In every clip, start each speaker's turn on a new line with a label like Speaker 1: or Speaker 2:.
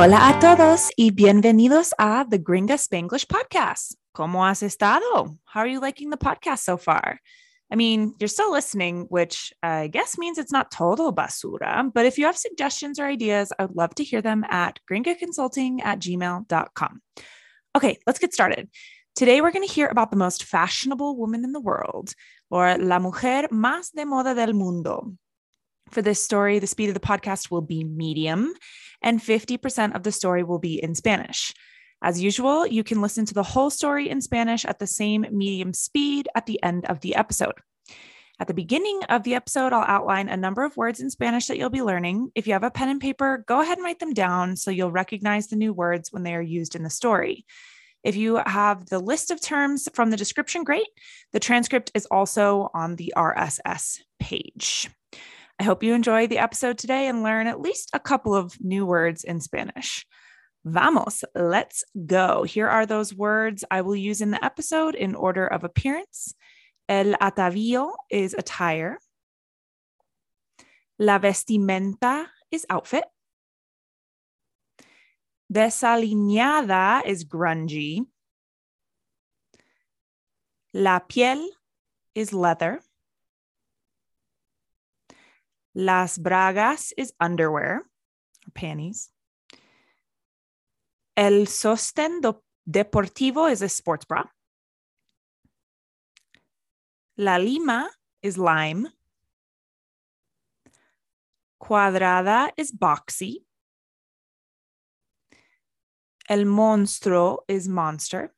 Speaker 1: Hola a todos y bienvenidos a the Gringa Spanglish podcast. ¿Cómo has estado? How are you liking the podcast so far? I mean, you're still listening, which I guess means it's not total basura. But if you have suggestions or ideas, I would love to hear them at gringaconsulting at gmail.com. Okay, let's get started. Today, we're going to hear about the most fashionable woman in the world, or La Mujer Más de Moda del Mundo. For this story, the speed of the podcast will be medium, and 50% of the story will be in Spanish. As usual, you can listen to the whole story in Spanish at the same medium speed at the end of the episode. At the beginning of the episode, I'll outline a number of words in Spanish that you'll be learning. If you have a pen and paper, go ahead and write them down so you'll recognize the new words when they are used in the story. If you have the list of terms from the description, great. The transcript is also on the RSS page. I hope you enjoy the episode today and learn at least a couple of new words in Spanish. Vamos, let's go. Here are those words I will use in the episode in order of appearance. El atavío is attire. La vestimenta is outfit. Desaliñada is grungy. La piel is leather. Las bragas is underwear or panties. El sostén deportivo is a sports bra. La lima is lime. Cuadrada is boxy. El monstruo is monster.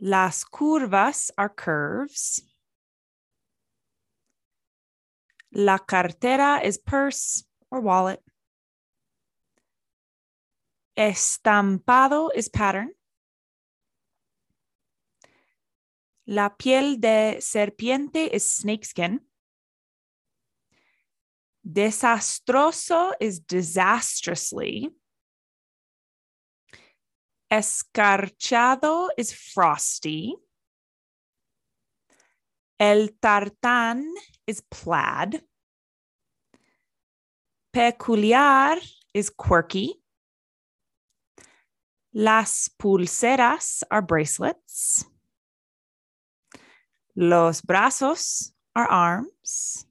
Speaker 1: Las curvas are curves. La cartera is purse or wallet. Estampado is pattern. La piel de serpiente is snakeskin. Desastroso is disastrously. Escarchado is frosty. El tartán is plaid. Peculiar is quirky. Las pulseras are bracelets. Los brazos are arms.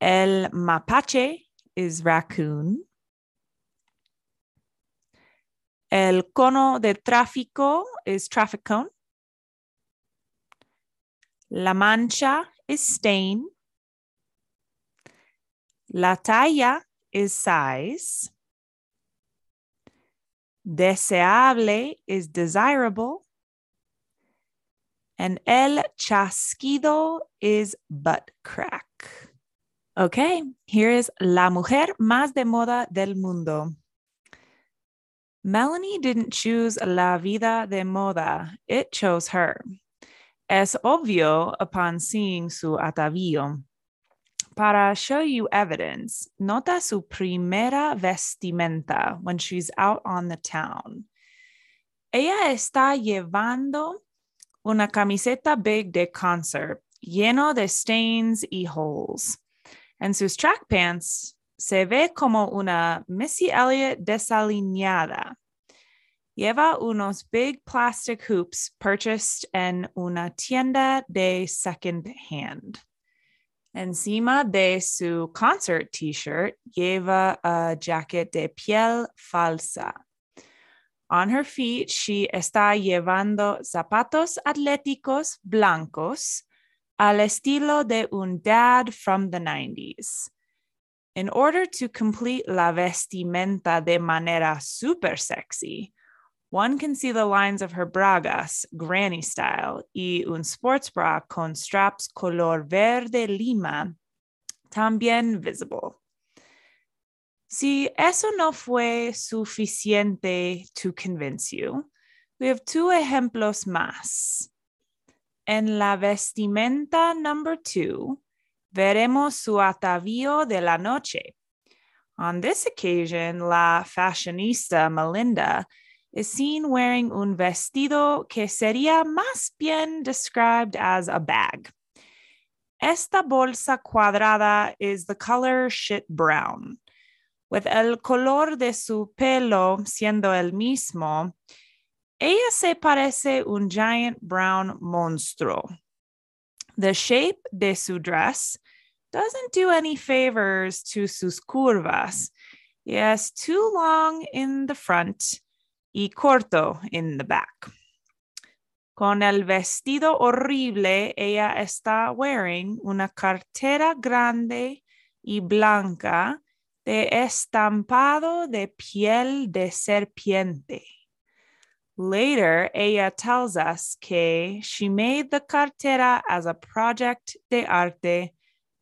Speaker 1: El mapache is raccoon. El cono de tráfico is traffic cone. La mancha is stain. La talla is size. Deseable is desirable. And el chasquido is butt crack. Okay, here is La Mujer Más de Moda del Mundo. Melanie didn't choose La Vida de Moda, it chose her. Es obvio upon seeing su atavío. Para show you evidence, nota su primera vestimenta when she's out on the town. Ella está llevando una camiseta big de concert, lleno de stains y holes. En sus track pants se ve como una Missy Elliott desalineada. Lleva unos big plastic hoops purchased en una tienda de second hand. Encima de su concert t-shirt lleva a jacket de piel falsa. On her feet, she está llevando zapatos atléticos blancos al estilo de un dad from the 90s. In order to complete la vestimenta de manera super sexy, one can see the lines of her bragas, granny style, y un sports bra con straps color verde lima, también visible. Si eso no fue suficiente to convince you, we have two ejemplos más. En la vestimenta number two, veremos su atavío de la noche. On this occasion, la fashionista Melinda is seen wearing un vestido que sería más bien described as a bag. esta bolsa cuadrada is the color shit brown. With el color de su pelo siendo el mismo, ella se parece un giant brown monstruo. The shape de su dress doesn't do any favors to sus curvas. Yes, too long in the front y corto in the back. Con el vestido horrible, ella está wearing una cartera grande y blanca de estampado de piel de serpiente. Later, ella tells us que she made the cartera as a project de arte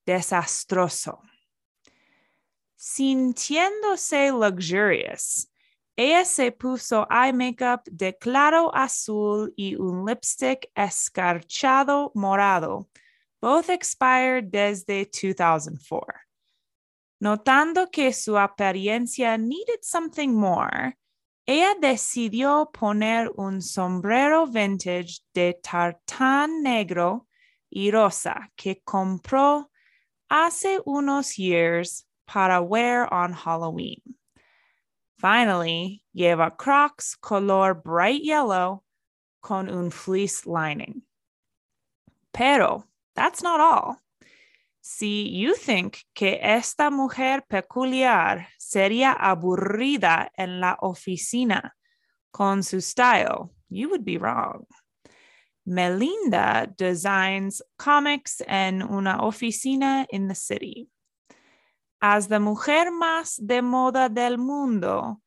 Speaker 1: desastroso. Sintiéndose luxurious, ella se puso eye makeup de claro azul y un lipstick escarchado morado, both expired desde 2004. Notando que su apariencia needed something more, ella decidió poner un sombrero vintage de tartán negro y rosa que compró hace unos years para wear on Halloween. Finally, lleva Crocs color bright yellow con un fleece lining. Pero that's not all. Si you think que esta mujer peculiar sería aburrida en la oficina con su style, you would be wrong. Melinda designs comics en una oficina in the city. As the mujer más de moda del mundo,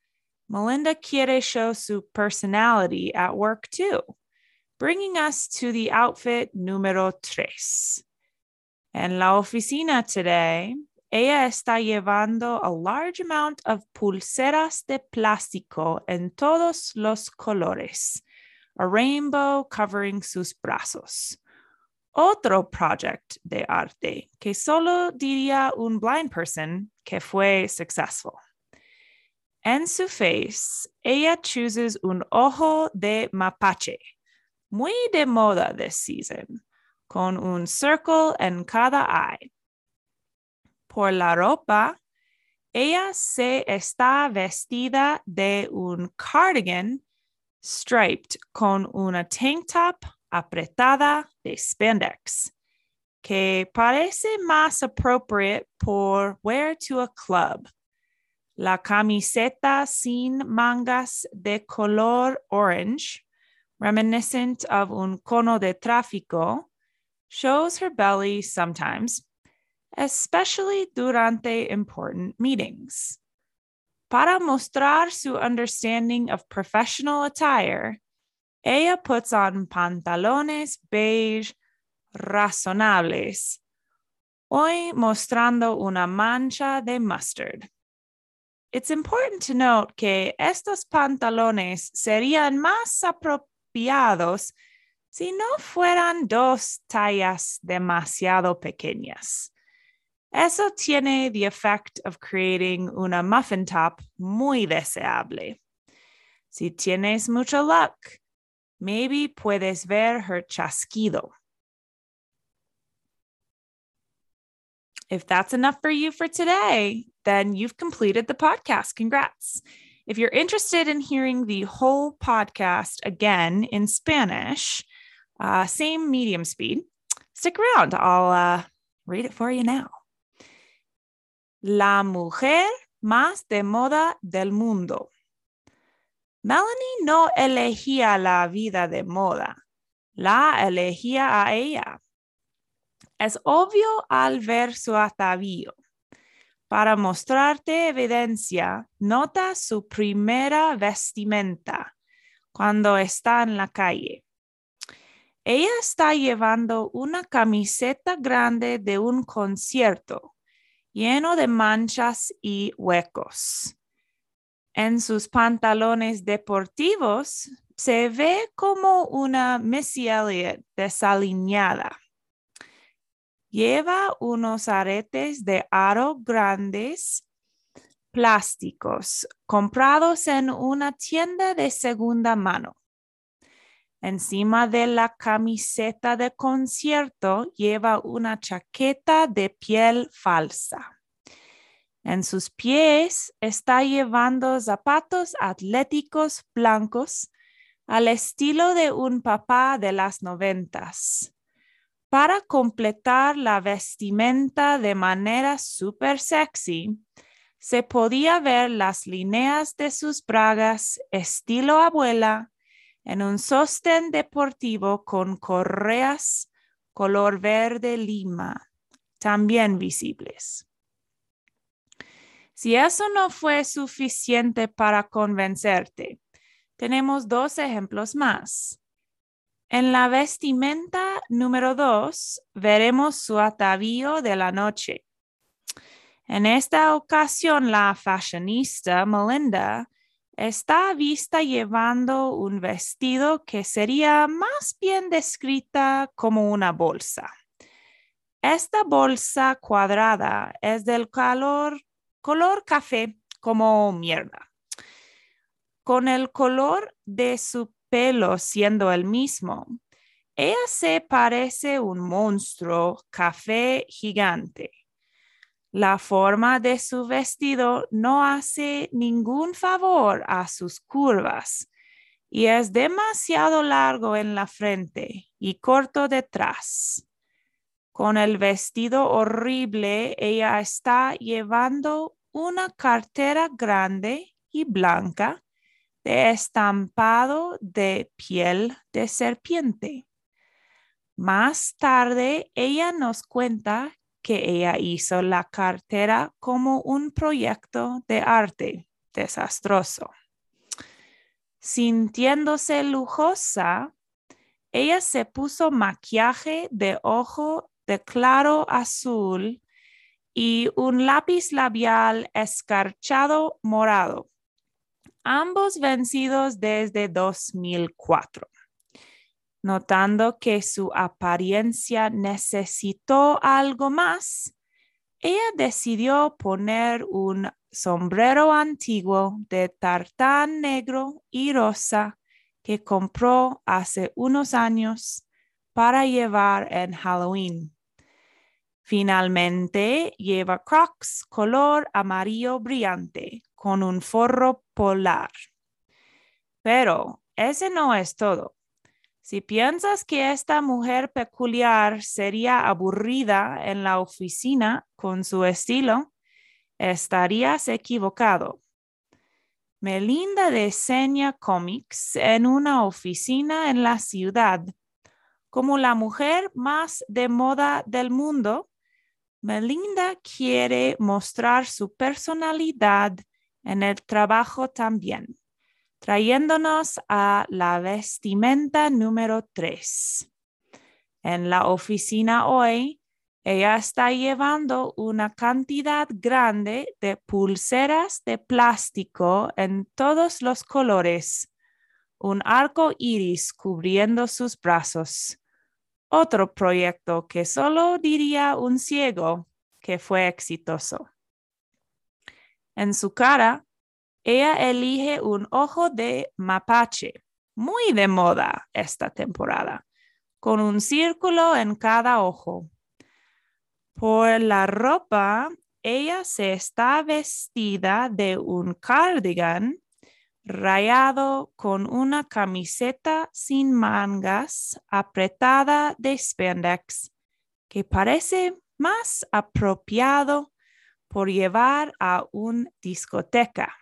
Speaker 1: Melinda quiere show su personality at work too, bringing us to the outfit número tres. En la oficina today, ella está llevando a large amount of pulseras de plástico en todos los colores, a rainbow covering sus brazos. Otro project de arte que solo diría un blind person que fue successful. En su face, ella chooses un ojo de mapache, muy de moda this season con un circle en cada eye. Por la ropa, ella se está vestida de un cardigan striped con una tank top apretada de spandex, que parece más appropriate por wear to a club. La camiseta sin mangas de color orange, reminiscent of un cono de tráfico, shows her belly sometimes, especially durante important meetings. Para mostrar su understanding of professional attire, ella puts on pantalones beige razonables, hoy mostrando una mancha de mustard. It's important to note que estos pantalones serían más apropiados si no fueran dos tallas demasiado pequeñas. Eso tiene the effect of creating una muffin top muy deseable. Si tienes mucho luck, maybe puedes ver her chasquido. If that's enough for you for today, then you've completed the podcast. Congrats. If you're interested in hearing the whole podcast again in Spanish, uh, same medium speed. Stick around. I'll uh, read it for you now. La mujer más de moda del mundo. Melanie no elegía la vida de moda, la elegía a ella. Es obvio al ver su atavío. Para mostrarte evidencia, nota su primera vestimenta cuando está en la calle. Ella está llevando una camiseta grande de un concierto, lleno de manchas y huecos. En sus pantalones deportivos se ve como una Missy Elliott desalineada. Lleva unos aretes de aro grandes plásticos comprados en una tienda de segunda mano. Encima de la camiseta de concierto lleva una chaqueta de piel falsa. En sus pies está llevando zapatos atléticos blancos al estilo de un papá de las noventas. Para completar la vestimenta de manera súper sexy, se podía ver las líneas de sus bragas estilo abuela en un sostén deportivo con correas color verde lima, también visibles. Si eso no fue suficiente para convencerte, tenemos dos ejemplos más. En la vestimenta número dos veremos su atavío de la noche. En esta ocasión, la fashionista Melinda está vista llevando un vestido que sería más bien descrita como una bolsa. Esta bolsa cuadrada es del color, color café como mierda. Con el color de su pelo siendo el mismo, ella se parece un monstruo café gigante. La forma de su vestido no hace ningún favor a sus curvas y es demasiado largo en la frente y corto detrás. Con el vestido horrible, ella está llevando una cartera grande y blanca de estampado de piel de serpiente. Más tarde, ella nos cuenta que ella hizo la cartera como un proyecto de arte desastroso. Sintiéndose lujosa, ella se puso maquillaje de ojo de claro azul y un lápiz labial escarchado morado, ambos vencidos desde 2004. Notando que su apariencia necesitó algo más, ella decidió poner un sombrero antiguo de tartán negro y rosa que compró hace unos años para llevar en Halloween. Finalmente lleva Crocs color amarillo brillante con un forro polar. Pero ese no es todo. Si piensas que esta mujer peculiar sería aburrida en la oficina con su estilo, estarías equivocado. Melinda diseña cómics en una oficina en la ciudad. Como la mujer más de moda del mundo, Melinda quiere mostrar su personalidad en el trabajo también trayéndonos a la vestimenta número 3. En la oficina hoy, ella está llevando una cantidad grande de pulseras de plástico en todos los colores, un arco iris cubriendo sus brazos. Otro proyecto que solo diría un ciego que fue exitoso. En su cara ella elige un ojo de mapache, muy de moda esta temporada, con un círculo en cada ojo. Por la ropa, ella se está vestida de un cardigan rayado con una camiseta sin mangas apretada de spandex que parece más apropiado por llevar a una discoteca.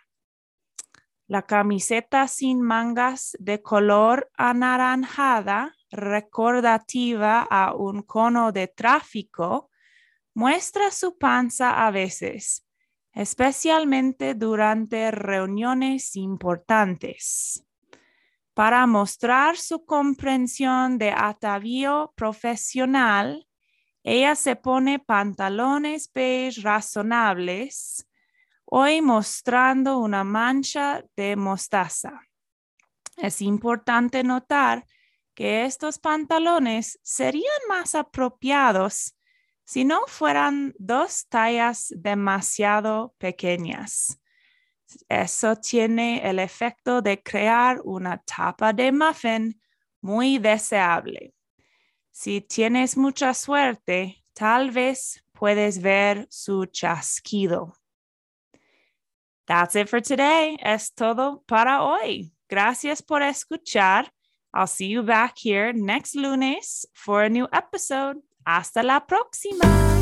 Speaker 1: La camiseta sin mangas de color anaranjada, recordativa a un cono de tráfico, muestra su panza a veces, especialmente durante reuniones importantes. Para mostrar su comprensión de atavío profesional, ella se pone pantalones beige razonables, hoy mostrando una mancha de mostaza. Es importante notar que estos pantalones serían más apropiados si no fueran dos tallas demasiado pequeñas. Eso tiene el efecto de crear una tapa de muffin muy deseable. Si tienes mucha suerte, tal vez puedes ver su chasquido. That's it for today. Es todo para hoy. Gracias por escuchar. I'll see you back here next lunes for a new episode. Hasta la próxima.